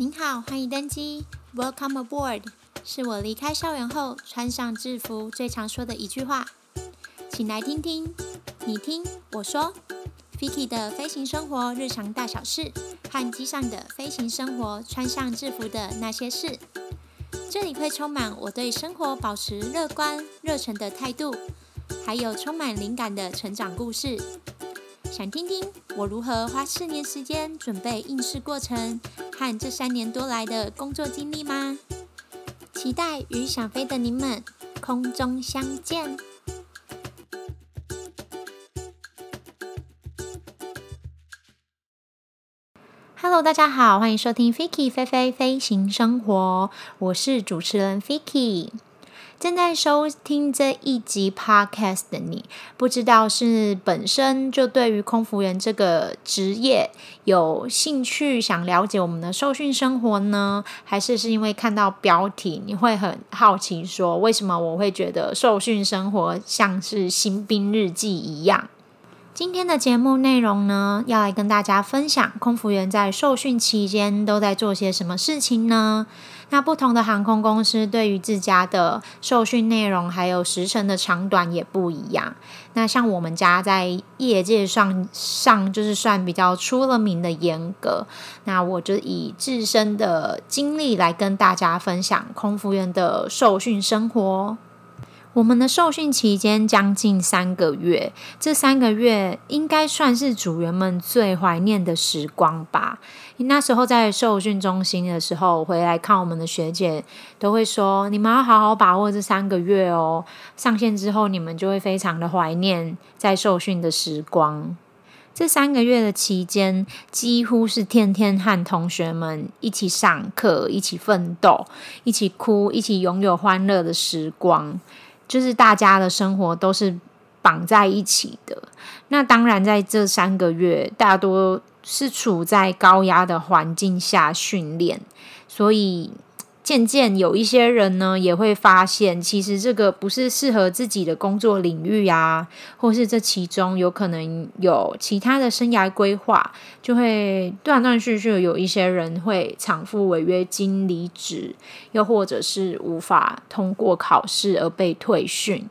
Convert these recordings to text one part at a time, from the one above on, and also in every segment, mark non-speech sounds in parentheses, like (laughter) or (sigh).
您好，欢迎登机，Welcome aboard，是我离开校园后穿上制服最常说的一句话。请来听听，你听我说，Vicky 的飞行生活日常大小事，和机上的飞行生活穿上制服的那些事。这里会充满我对生活保持乐观、热忱的态度，还有充满灵感的成长故事。想听听我如何花四年时间准备应试过程？看这三年多来的工作经历吗？期待与想飞的你们空中相见。Hello，大家好，欢迎收听 Vicky 飞飞飞行生活，我是主持人 Vicky。正在收听这一集 Podcast 的你，不知道是本身就对于空服员这个职业有兴趣，想了解我们的受训生活呢？还是是因为看到标题，你会很好奇说，为什么我会觉得受训生活像是新兵日记一样？今天的节目内容呢，要来跟大家分享空服员在受训期间都在做些什么事情呢？那不同的航空公司对于自家的受训内容还有时程的长短也不一样。那像我们家在业界上上就是算比较出了名的严格。那我就以自身的经历来跟大家分享空服员的受训生活。我们的受训期间将近三个月，这三个月应该算是组员们最怀念的时光吧。那时候在受训中心的时候，回来看我们的学姐都会说：“你们要好好把握这三个月哦，上线之后你们就会非常的怀念在受训的时光。”这三个月的期间，几乎是天天和同学们一起上课、一起奋斗、一起哭、一起拥有欢乐的时光。就是大家的生活都是绑在一起的。那当然，在这三个月，大多是处在高压的环境下训练，所以。渐渐有一些人呢，也会发现，其实这个不是适合自己的工作领域啊，或是这其中有可能有其他的生涯规划，就会断断续续有一些人会偿付违约金离职，又或者是无法通过考试而被退训。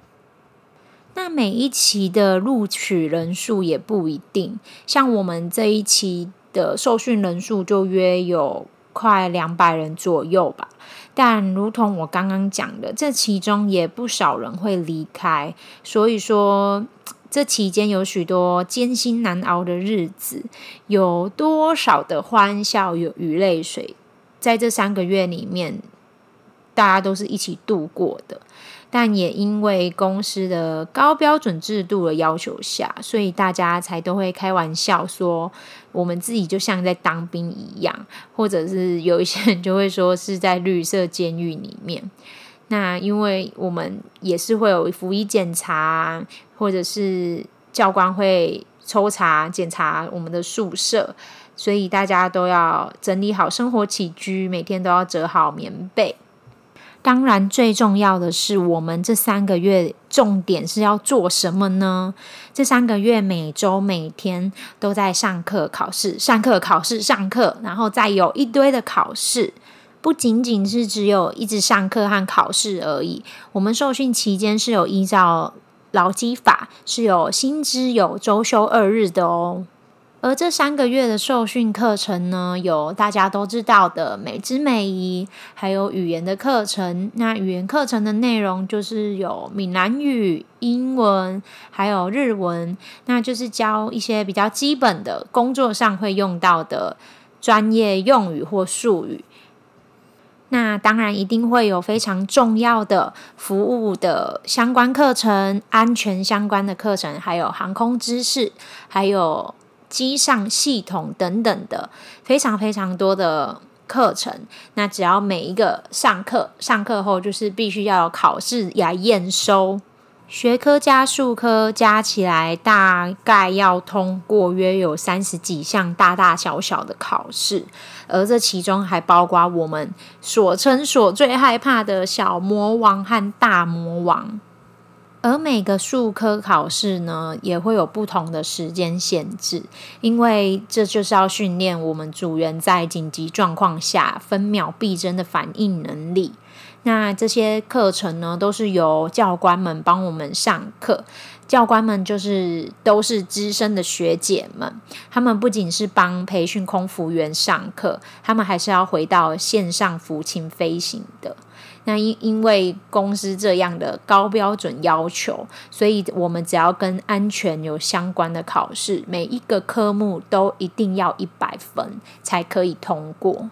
那每一期的录取人数也不一定，像我们这一期的受训人数就约有快两百人左右吧。但如同我刚刚讲的，这其中也不少人会离开，所以说这期间有许多艰辛难熬的日子，有多少的欢笑有与泪水，在这三个月里面，大家都是一起度过的。但也因为公司的高标准制度的要求下，所以大家才都会开玩笑说，我们自己就像在当兵一样，或者是有一些人就会说是在绿色监狱里面。那因为我们也是会有服仪检查，或者是教官会抽查检查我们的宿舍，所以大家都要整理好生活起居，每天都要折好棉被。当然，最重要的是，我们这三个月重点是要做什么呢？这三个月每周每天都在上课、考试、上课、考试、上课，然后再有一堆的考试，不仅仅是只有一直上课和考试而已。我们受训期间是有依照劳基法，是有薪资、有周休二日的哦。而这三个月的受训课程呢，有大家都知道的美之美仪，还有语言的课程。那语言课程的内容就是有闽南语、英文，还有日文，那就是教一些比较基本的工作上会用到的专业用语或术语。那当然一定会有非常重要的服务的相关课程、安全相关的课程，还有航空知识，还有。机上系统等等的非常非常多的课程，那只要每一个上课上课后，就是必须要有考试来验收，学科加数科加起来大概要通过约有三十几项大大小小的考试，而这其中还包括我们所称所最害怕的小魔王和大魔王。而每个术科考试呢，也会有不同的时间限制，因为这就是要训练我们组员在紧急状况下分秒必争的反应能力。那这些课程呢，都是由教官们帮我们上课。教官们就是都是资深的学姐们，他们不仅是帮培训空服员上课，他们还是要回到线上服勤飞行的。那因因为公司这样的高标准要求，所以我们只要跟安全有相关的考试，每一个科目都一定要一百分才可以通过。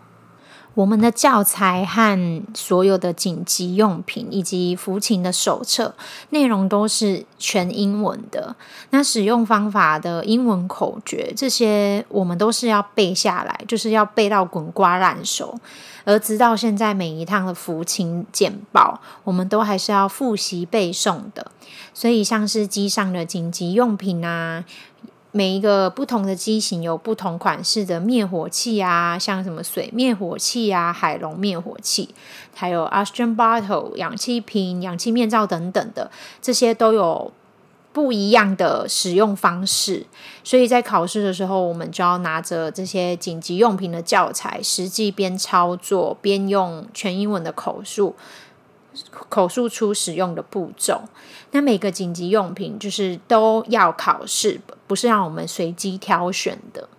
我们的教材和所有的紧急用品以及服勤的手册内容都是全英文的。那使用方法的英文口诀这些，我们都是要背下来，就是要背到滚瓜烂熟。而直到现在，每一趟的服勤简报，我们都还是要复习背诵的。所以，像是机上的紧急用品啊。每一个不同的机型有不同款式的灭火器啊，像什么水灭火器啊、海龙灭火器，还有 oxygen bottle 氧气瓶、氧气面罩等等的，这些都有不一样的使用方式。所以在考试的时候，我们就要拿着这些紧急用品的教材，实际边操作边用全英文的口述。口述出使用的步骤。那每个紧急用品就是都要考试，不是让我们随机挑选的。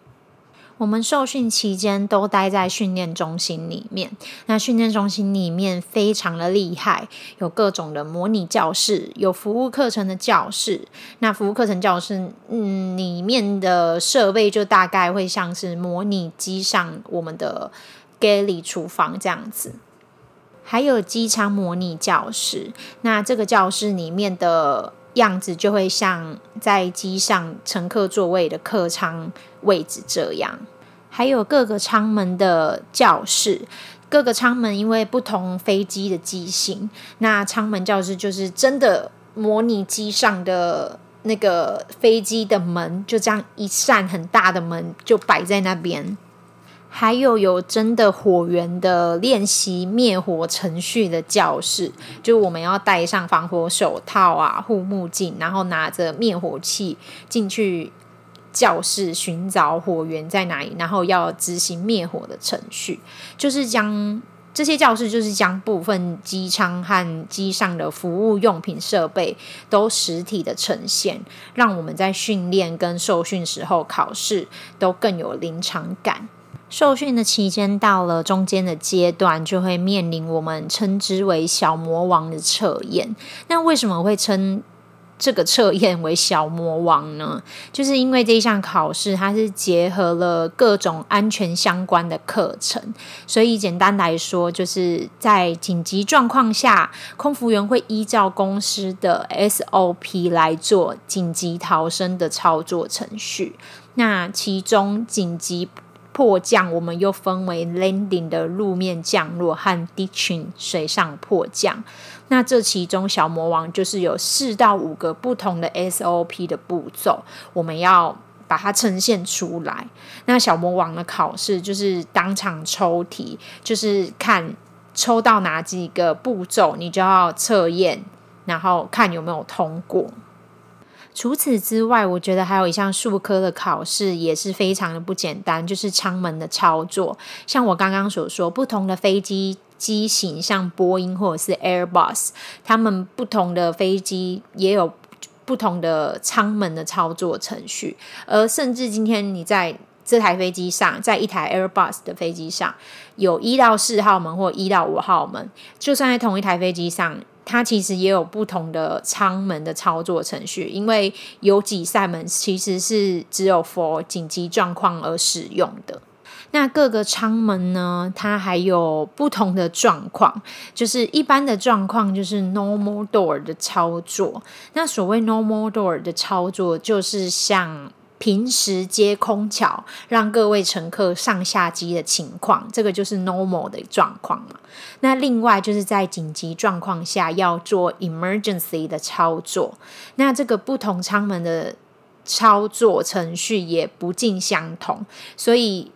我们受训期间都待在训练中心里面。那训练中心里面非常的厉害，有各种的模拟教室，有服务课程的教室。那服务课程教室，嗯，里面的设备就大概会像是模拟机上我们的 galley 厨房这样子。还有机舱模拟教室，那这个教室里面的样子就会像在机上乘客座位的客舱位置这样。还有各个舱门的教室，各个舱门因为不同飞机的机型，那舱门教室就是真的模拟机上的那个飞机的门，就这样一扇很大的门就摆在那边。还有有真的火源的练习灭火程序的教室，就我们要戴上防火手套啊、护目镜，然后拿着灭火器进去教室寻找火源在哪里，然后要执行灭火的程序。就是将这些教室，就是将部分机舱和机上的服务用品设备都实体的呈现，让我们在训练跟受训时候考试都更有临场感。受训的期间到了中间的阶段，就会面临我们称之为小魔王的测验。那为什么会称这个测验为小魔王呢？就是因为这一项考试它是结合了各种安全相关的课程，所以简单来说，就是在紧急状况下，空服员会依照公司的 SOP 来做紧急逃生的操作程序。那其中紧急迫降，我们又分为 landing 的路面降落和 ditching 水上迫降。那这其中小魔王就是有四到五个不同的 SOP 的步骤，我们要把它呈现出来。那小魔王的考试就是当场抽题，就是看抽到哪几个步骤，你就要测验，然后看有没有通过。除此之外，我觉得还有一项术科的考试也是非常的不简单，就是舱门的操作。像我刚刚所说，不同的飞机机型，像波音或者是 Airbus，他们不同的飞机也有不同的舱门的操作程序。而甚至今天你在这台飞机上，在一台 Airbus 的飞机上，有一到四号门或一到五号门，就算在同一台飞机上。它其实也有不同的舱门的操作程序，因为有几扇门其实是只有 for 紧急状况而使用的。那各个舱门呢，它还有不同的状况，就是一般的状况就是 normal door 的操作。那所谓 normal door 的操作，就是像。平时接空桥，让各位乘客上下机的情况，这个就是 normal 的状况嘛。那另外就是在紧急状况下要做 emergency 的操作，那这个不同舱门的操作程序也不尽相同，所以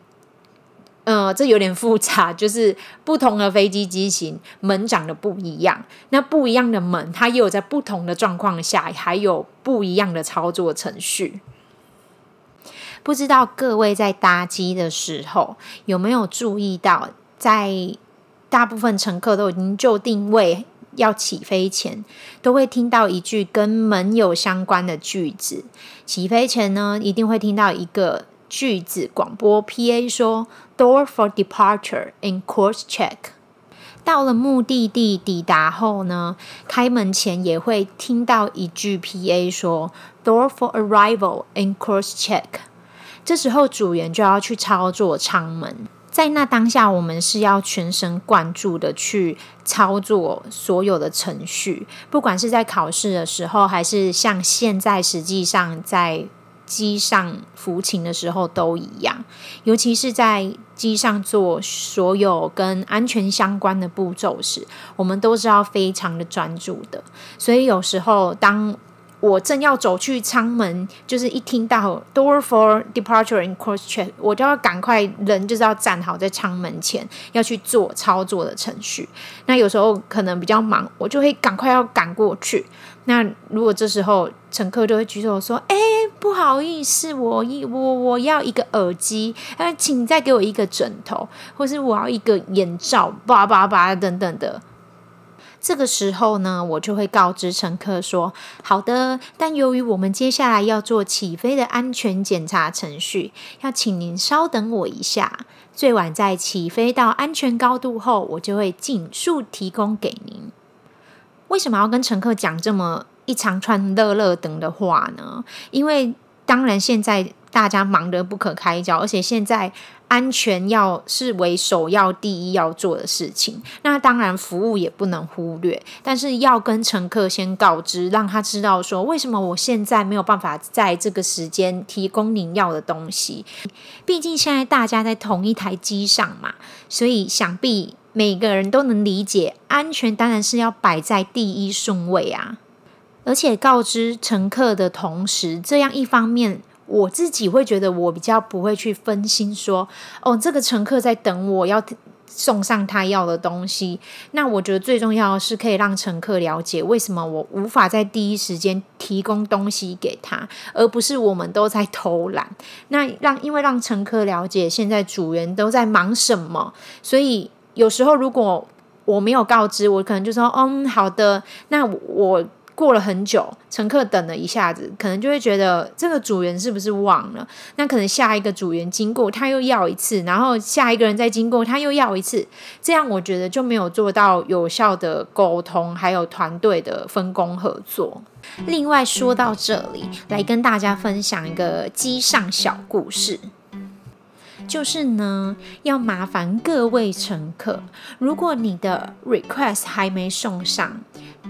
呃，这有点复杂，就是不同的飞机机型门长得不一样，那不一样的门，它也有在不同的状况下，还有不一样的操作程序。不知道各位在搭机的时候有没有注意到，在大部分乘客都已经就定位要起飞前，都会听到一句跟门有相关的句子。起飞前呢，一定会听到一个句子广播 PA 说 “Door for departure in course check”。到了目的地抵达后呢，开门前也会听到一句 PA 说 “Door for arrival in course check”。这时候组员就要去操作舱门。在那当下，我们是要全神贯注的去操作所有的程序，不管是在考试的时候，还是像现在实际上在机上服勤的时候都一样。尤其是在机上做所有跟安全相关的步骤时，我们都是要非常的专注的。所以有时候当我正要走去舱门，就是一听到 door for departure in course check，我就要赶快人就是要站好在舱门前，要去做操作的程序。那有时候可能比较忙，我就会赶快要赶过去。那如果这时候乘客就会举手说：“哎，不好意思，我一我我要一个耳机，哎，请再给我一个枕头，或是我要一个眼罩，叭叭叭等等的。”这个时候呢，我就会告知乘客说：“好的，但由于我们接下来要做起飞的安全检查程序，要请您稍等我一下。最晚在起飞到安全高度后，我就会尽速提供给您。”为什么要跟乘客讲这么一长串乐乐等的话呢？因为当然现在大家忙得不可开交，而且现在。安全要视为首要第一要做的事情，那当然服务也不能忽略，但是要跟乘客先告知，让他知道说为什么我现在没有办法在这个时间提供您要的东西。毕竟现在大家在同一台机上嘛，所以想必每个人都能理解，安全当然是要摆在第一顺位啊。而且告知乘客的同时，这样一方面。我自己会觉得，我比较不会去分心，说哦，这个乘客在等我要送上他要的东西。那我觉得最重要的是可以让乘客了解，为什么我无法在第一时间提供东西给他，而不是我们都在偷懒。那让因为让乘客了解现在组员都在忙什么，所以有时候如果我没有告知，我可能就说，嗯，好的，那我。过了很久，乘客等了一下子，可能就会觉得这个组员是不是忘了？那可能下一个组员经过，他又要一次，然后下一个人再经过，他又要一次，这样我觉得就没有做到有效的沟通，还有团队的分工合作。另外说到这里，来跟大家分享一个机上小故事。就是呢，要麻烦各位乘客，如果你的 request 还没送上，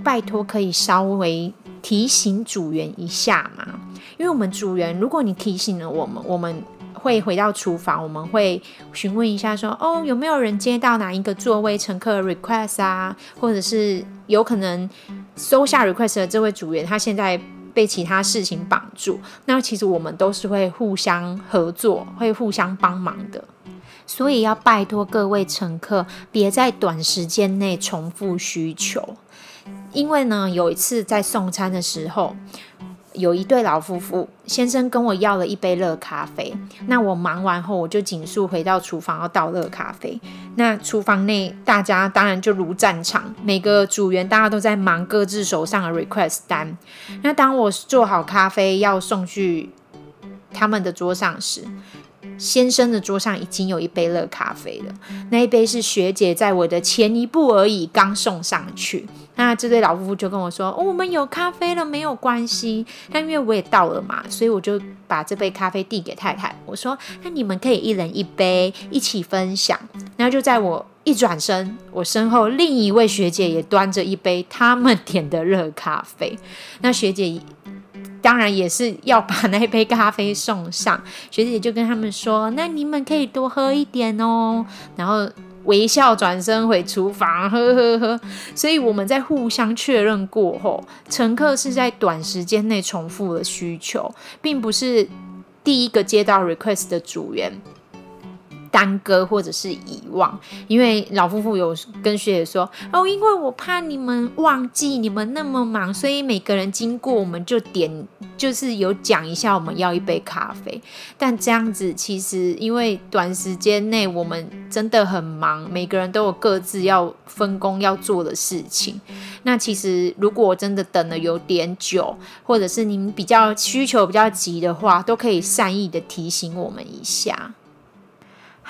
拜托可以稍微提醒组员一下嘛。因为我们组员，如果你提醒了我们，我们会回到厨房，我们会询问一下说，哦，有没有人接到哪一个座位乘客 request 啊？或者是有可能收下 request 的这位组员，他现在。被其他事情绑住，那其实我们都是会互相合作，会互相帮忙的。所以要拜托各位乘客，别在短时间内重复需求。因为呢，有一次在送餐的时候，有一对老夫妇，先生跟我要了一杯热咖啡。那我忙完后，我就紧速回到厨房要倒热咖啡。那厨房内大家当然就如战场，每个组员大家都在忙各自手上的 request 单。那当我做好咖啡要送去他们的桌上时，先生的桌上已经有一杯热咖啡了，那一杯是学姐在我的前一步而已刚送上去。那这对老夫妇就跟我说：“哦，我们有咖啡了，没有关系。”但因为我也到了嘛，所以我就把这杯咖啡递给太太。我说：“那你们可以一人一杯，一起分享。”然后就在我一转身，我身后另一位学姐也端着一杯他们点的热咖啡。那学姐。当然也是要把那杯咖啡送上，学姐就跟他们说：“那你们可以多喝一点哦。”然后微笑转身回厨房，呵呵呵。所以我们在互相确认过后，乘客是在短时间内重复了需求，并不是第一个接到 request 的组员耽搁或者是遗忘，因为老夫妇有跟学姐说哦，因为我怕你们忘记，你们那么忙，所以每个人经过我们就点，就是有讲一下我们要一杯咖啡。但这样子其实因为短时间内我们真的很忙，每个人都有各自要分工要做的事情。那其实如果真的等了有点久，或者是您比较需求比较急的话，都可以善意的提醒我们一下。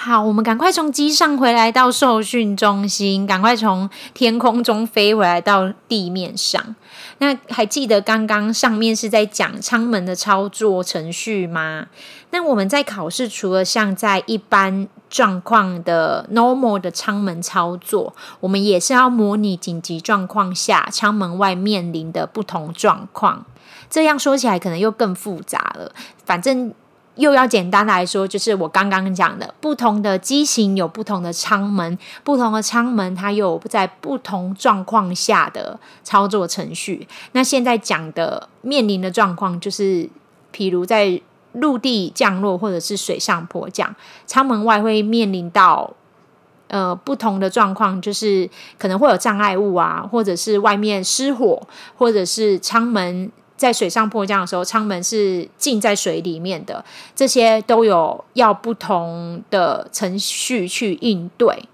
好，我们赶快从机上回来到受训中心，赶快从天空中飞回来到地面上。那还记得刚刚上面是在讲舱门的操作程序吗？那我们在考试除了像在一般状况的 normal 的舱门操作，我们也是要模拟紧急状况下舱门外面临的不同状况。这样说起来可能又更复杂了，反正。又要简单来说，就是我刚刚讲的，不同的机型有不同的舱门，不同的舱门它有在不同状况下的操作程序。那现在讲的面临的状况，就是譬如在陆地降落或者是水上迫降，舱门外会面临到呃不同的状况，就是可能会有障碍物啊，或者是外面失火，或者是舱门。在水上迫降的时候，舱门是浸在水里面的，这些都有要不同的程序去应对，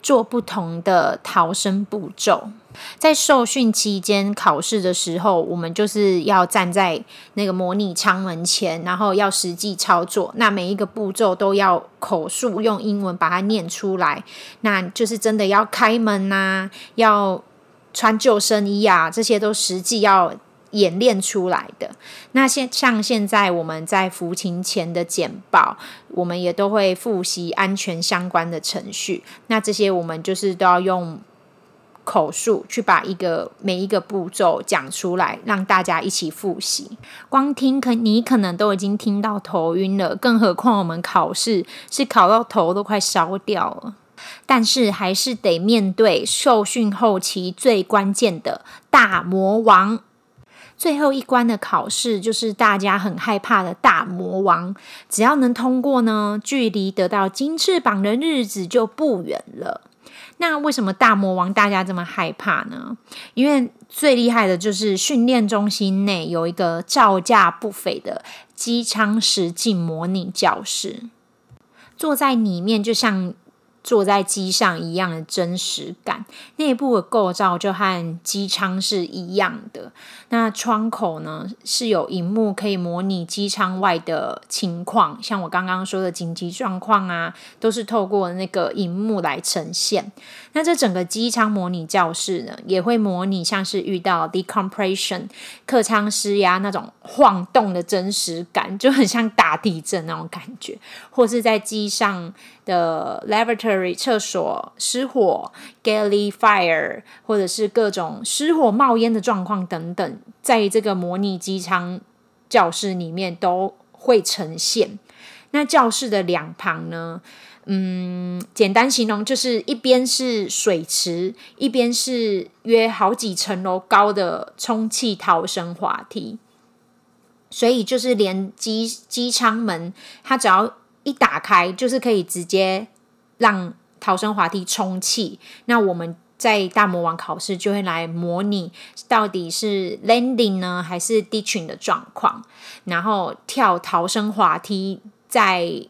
做不同的逃生步骤。在受训期间考试的时候，我们就是要站在那个模拟舱门前，然后要实际操作。那每一个步骤都要口述，用英文把它念出来。那就是真的要开门呐、啊，要穿救生衣啊，这些都实际要。演练出来的。那现像现在我们在服勤前的简报，我们也都会复习安全相关的程序。那这些我们就是都要用口述去把一个每一个步骤讲出来，让大家一起复习。光听可你可能都已经听到头晕了，更何况我们考试是考到头都快烧掉了。但是还是得面对受训后期最关键的大魔王。最后一关的考试就是大家很害怕的大魔王，只要能通过呢，距离得到金翅膀的日子就不远了。那为什么大魔王大家这么害怕呢？因为最厉害的就是训练中心内有一个造价不菲的机舱实境模拟教室，坐在里面就像。坐在机上一样的真实感，内部的构造就和机舱是一样的。那窗口呢，是有荧幕可以模拟机舱外的情况，像我刚刚说的紧急状况啊，都是透过那个荧幕来呈现。那这整个机舱模拟教室呢，也会模拟像是遇到 decompression 客舱失压那种晃动的真实感，就很像大地震那种感觉，或是在机上的 lavatory 厕所失火 galley fire，或者是各种失火冒烟的状况等等，在这个模拟机舱教室里面都会呈现。那教室的两旁呢？嗯，简单形容就是一边是水池，一边是约好几层楼高的充气逃生滑梯，所以就是连机机舱门，它只要一打开，就是可以直接让逃生滑梯充气。那我们在大魔王考试就会来模拟到底是 landing 呢，还是 ditching 的状况，然后跳逃生滑梯在。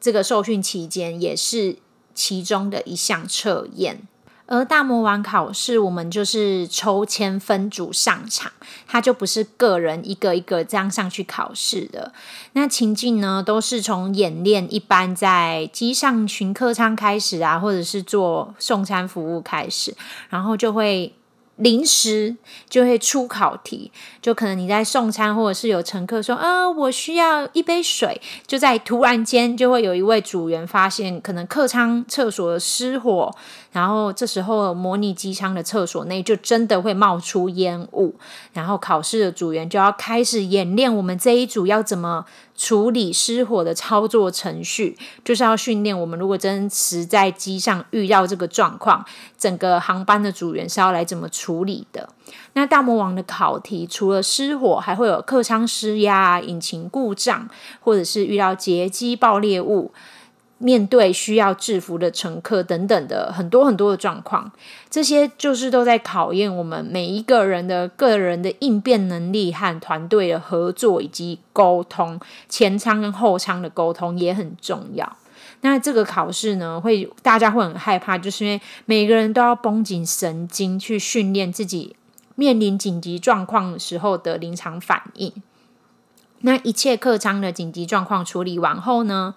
这个受训期间也是其中的一项测验，而大魔王考试我们就是抽签分组上场，它就不是个人一个一个这样上去考试的。那情境呢，都是从演练一般在机上巡客舱开始啊，或者是做送餐服务开始，然后就会。临时就会出考题，就可能你在送餐，或者是有乘客说：“啊，我需要一杯水。”就在突然间，就会有一位组员发现可能客舱厕所失火，然后这时候模拟机舱的厕所内就真的会冒出烟雾，然后考试的组员就要开始演练我们这一组要怎么。处理失火的操作程序，就是要训练我们。如果真实在机上遇到这个状况，整个航班的组员是要来怎么处理的？那大魔王的考题除了失火，还会有客舱失压、引擎故障，或者是遇到劫机爆裂物面对需要制服的乘客等等的很多很多的状况，这些就是都在考验我们每一个人的个人的应变能力和团队的合作以及沟通，前舱跟后舱的沟通也很重要。那这个考试呢，会大家会很害怕，就是因为每个人都要绷紧神经去训练自己面临紧急状况时候的临场反应。那一切客舱的紧急状况处理完后呢，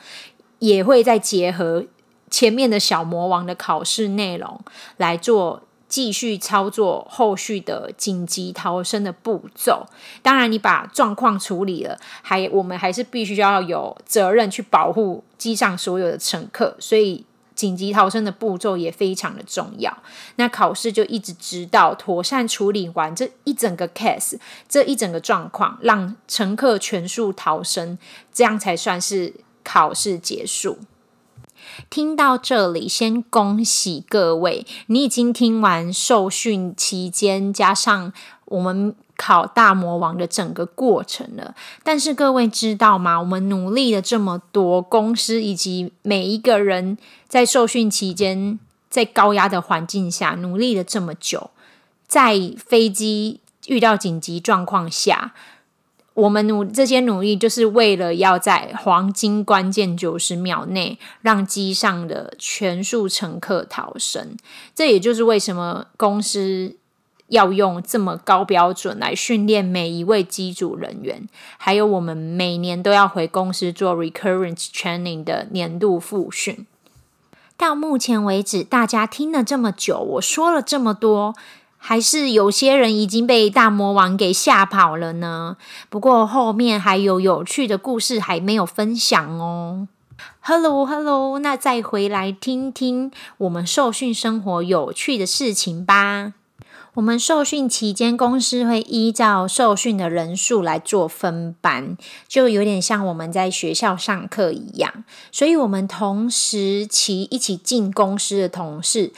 也会再结合前面的小魔王的考试内容来做继续操作后续的紧急逃生的步骤。当然，你把状况处理了，还我们还是必须要有责任去保护机上所有的乘客，所以紧急逃生的步骤也非常的重要。那考试就一直直到妥善处理完这一整个 case，这一整个状况，让乘客全数逃生，这样才算是。考试结束，听到这里，先恭喜各位，你已经听完受训期间加上我们考大魔王的整个过程了。但是各位知道吗？我们努力了这么多，公司以及每一个人在受训期间，在高压的环境下努力了这么久，在飞机遇到紧急状况下。我们努这些努力，就是为了要在黄金关键九十秒内，让机上的全数乘客逃生。这也就是为什么公司要用这么高标准来训练每一位机组人员，还有我们每年都要回公司做 recurrence training 的年度复训。到目前为止，大家听了这么久，我说了这么多。还是有些人已经被大魔王给吓跑了呢。不过后面还有有趣的故事还没有分享哦。Hello，Hello，那再回来听听我们受训生活有趣的事情吧。我们受训期间，公司会依照受训的人数来做分班，就有点像我们在学校上课一样。所以，我们同时期一起进公司的同事，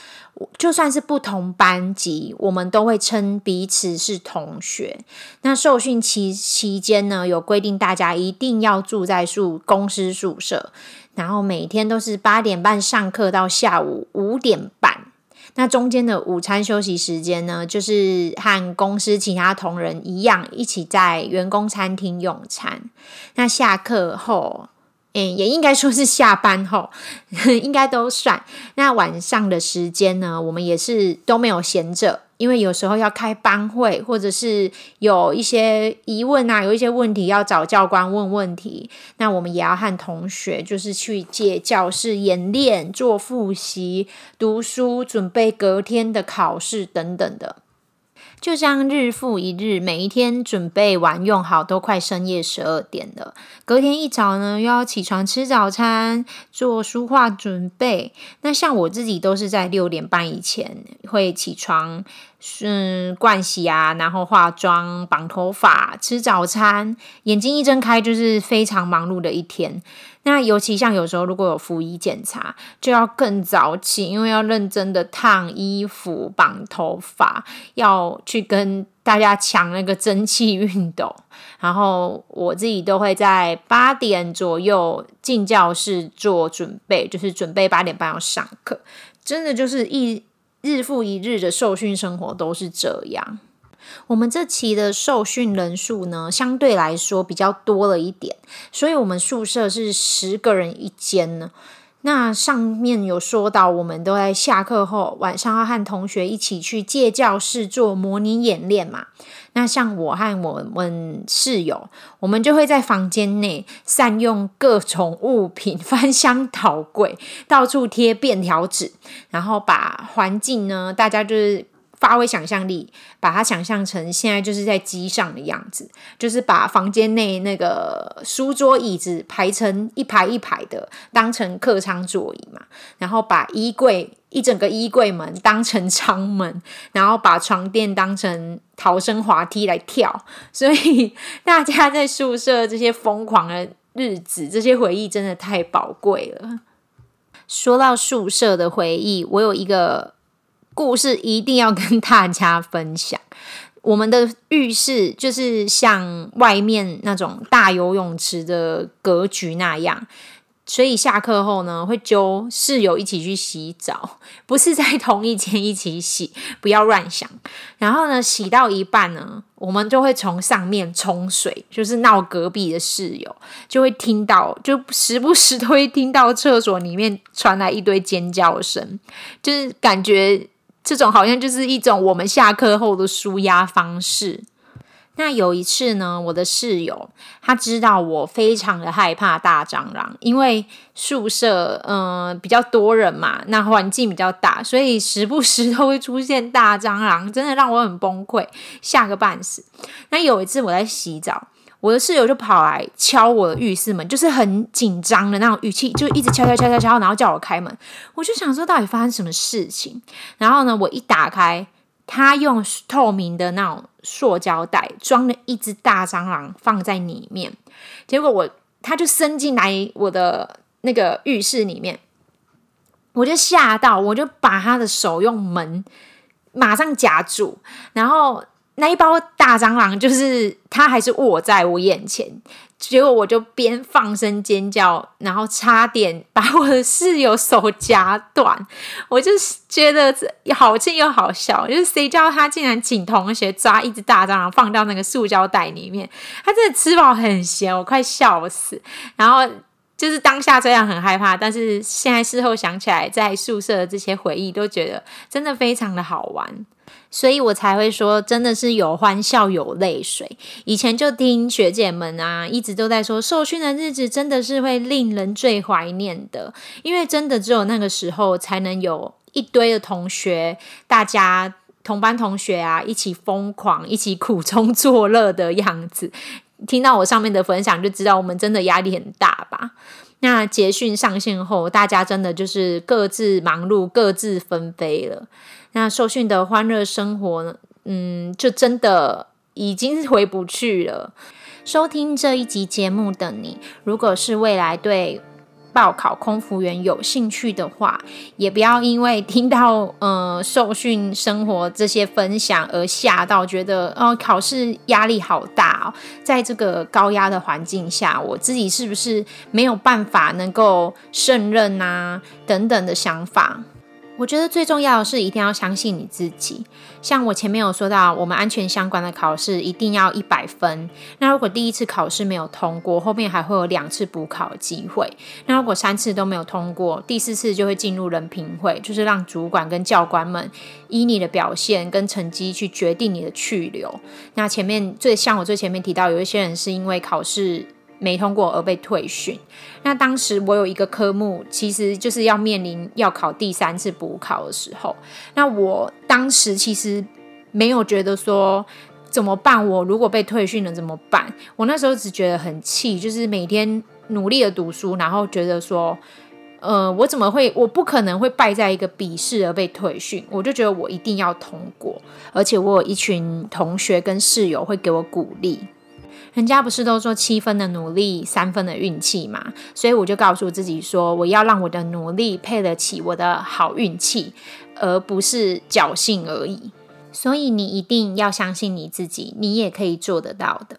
就算是不同班级，我们都会称彼此是同学。那受训期期间呢，有规定大家一定要住在宿公司宿舍，然后每天都是八点半上课到下午五点半。那中间的午餐休息时间呢，就是和公司其他同仁一样，一起在员工餐厅用餐。那下课后，嗯，也应该说是下班后，(laughs) 应该都算。那晚上的时间呢，我们也是都没有闲着。因为有时候要开班会，或者是有一些疑问啊，有一些问题要找教官问问题，那我们也要和同学就是去借教室演练、做复习、读书、准备隔天的考试等等的。就这样日复一日，每一天准备完用好，都快深夜十二点了。隔天一早呢，又要起床吃早餐、做书画准备。那像我自己都是在六点半以前会起床，嗯，盥洗啊，然后化妆、绑头发、吃早餐。眼睛一睁开，就是非常忙碌的一天。那尤其像有时候如果有服仪检查，就要更早起，因为要认真的烫衣服、绑头发，要去跟大家抢那个蒸汽熨斗。然后我自己都会在八点左右进教室做准备，就是准备八点半要上课。真的就是一日复一日的受训生活都是这样。我们这期的受训人数呢，相对来说比较多了一点，所以我们宿舍是十个人一间呢。那上面有说到，我们都在下课后晚上要和同学一起去借教室做模拟演练嘛。那像我和我们室友，我们就会在房间内善用各种物品，(laughs) 翻箱倒柜，到处贴便条纸，然后把环境呢，大家就是。发挥想象力，把它想象成现在就是在机上的样子，就是把房间内那个书桌椅子排成一排一排的，当成客舱座椅嘛。然后把衣柜一整个衣柜门当成舱门，然后把床垫当成逃生滑梯来跳。所以大家在宿舍这些疯狂的日子，这些回忆真的太宝贵了。说到宿舍的回忆，我有一个。故事一定要跟大家分享。我们的浴室就是像外面那种大游泳池的格局那样，所以下课后呢，会揪室友一起去洗澡，不是在同一间一起洗，不要乱想。然后呢，洗到一半呢，我们就会从上面冲水，就是闹隔壁的室友，就会听到，就时不时都会听到厕所里面传来一堆尖叫声，就是感觉这种好像就是一种我们下课后的舒压方式。那有一次呢，我的室友他知道我非常的害怕大蟑螂，因为宿舍嗯、比较多人嘛，那环境比较大，所以时不时都会出现大蟑螂，真的让我很崩溃，吓个半死。那有一次我在洗澡，我的室友就跑来敲我的浴室门，就是很紧张的那种语气，就一直敲敲敲敲敲，然后叫我开门。我就想说到底发生什么事情，然后呢，我一打开。他用透明的那种塑胶袋装了一只大蟑螂放在里面，结果我他就伸进来我的那个浴室里面，我就吓到，我就把他的手用门马上夹住，然后那一包大蟑螂就是它还是握在我眼前。结果我就边放声尖叫，然后差点把我的室友手夹断。我就觉得好气又好笑，就是谁叫他竟然请同学抓一只大蟑螂放到那个塑胶袋里面？他真的吃饱很闲，我快笑死。然后就是当下这样很害怕，但是现在事后想起来，在宿舍的这些回忆都觉得真的非常的好玩。所以我才会说，真的是有欢笑有泪水。以前就听学姐们啊，一直都在说，受训的日子真的是会令人最怀念的，因为真的只有那个时候，才能有一堆的同学，大家同班同学啊，一起疯狂，一起苦中作乐的样子。听到我上面的分享，就知道我们真的压力很大吧？那捷讯上线后，大家真的就是各自忙碌，各自纷飞了。那受训的欢乐生活呢，嗯，就真的已经回不去了。收听这一集节目的你，如果是未来对报考空服员有兴趣的话，也不要因为听到 (laughs) 呃受训生活这些分享而吓到，觉得哦考试压力好大哦，在这个高压的环境下，我自己是不是没有办法能够胜任啊等等的想法。我觉得最重要的是一定要相信你自己。像我前面有说到，我们安全相关的考试一定要一百分。那如果第一次考试没有通过，后面还会有两次补考机会。那如果三次都没有通过，第四次就会进入人评会，就是让主管跟教官们依你的表现跟成绩去决定你的去留。那前面最像我最前面提到，有一些人是因为考试。没通过而被退训。那当时我有一个科目，其实就是要面临要考第三次补考的时候。那我当时其实没有觉得说怎么办，我如果被退训了怎么办？我那时候只觉得很气，就是每天努力的读书，然后觉得说，呃，我怎么会，我不可能会败在一个笔试而被退训。我就觉得我一定要通过，而且我有一群同学跟室友会给我鼓励。人家不是都说七分的努力，三分的运气嘛？所以我就告诉自己说，我要让我的努力配得起我的好运气，而不是侥幸而已。所以你一定要相信你自己，你也可以做得到的。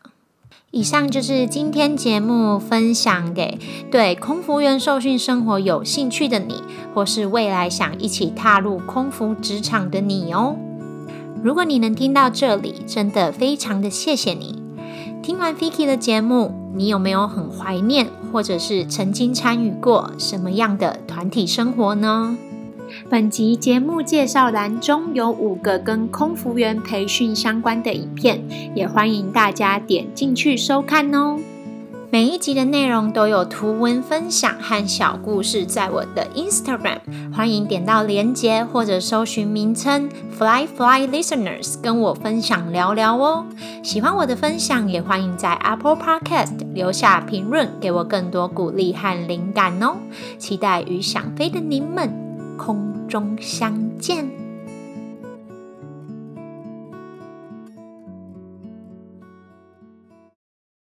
以上就是今天节目分享给对空服员受训生活有兴趣的你，或是未来想一起踏入空服职场的你哦。如果你能听到这里，真的非常的谢谢你。听完 Vicky 的节目，你有没有很怀念，或者是曾经参与过什么样的团体生活呢？本集节目介绍栏中有五个跟空服员培训相关的影片，也欢迎大家点进去收看哦。每一集的内容都有图文分享和小故事，在我的 Instagram，欢迎点到连结或者搜寻名称 Fly Fly Listeners，跟我分享聊聊哦。喜欢我的分享，也欢迎在 Apple Podcast 留下评论，给我更多鼓励和灵感哦。期待与想飞的您们空中相见。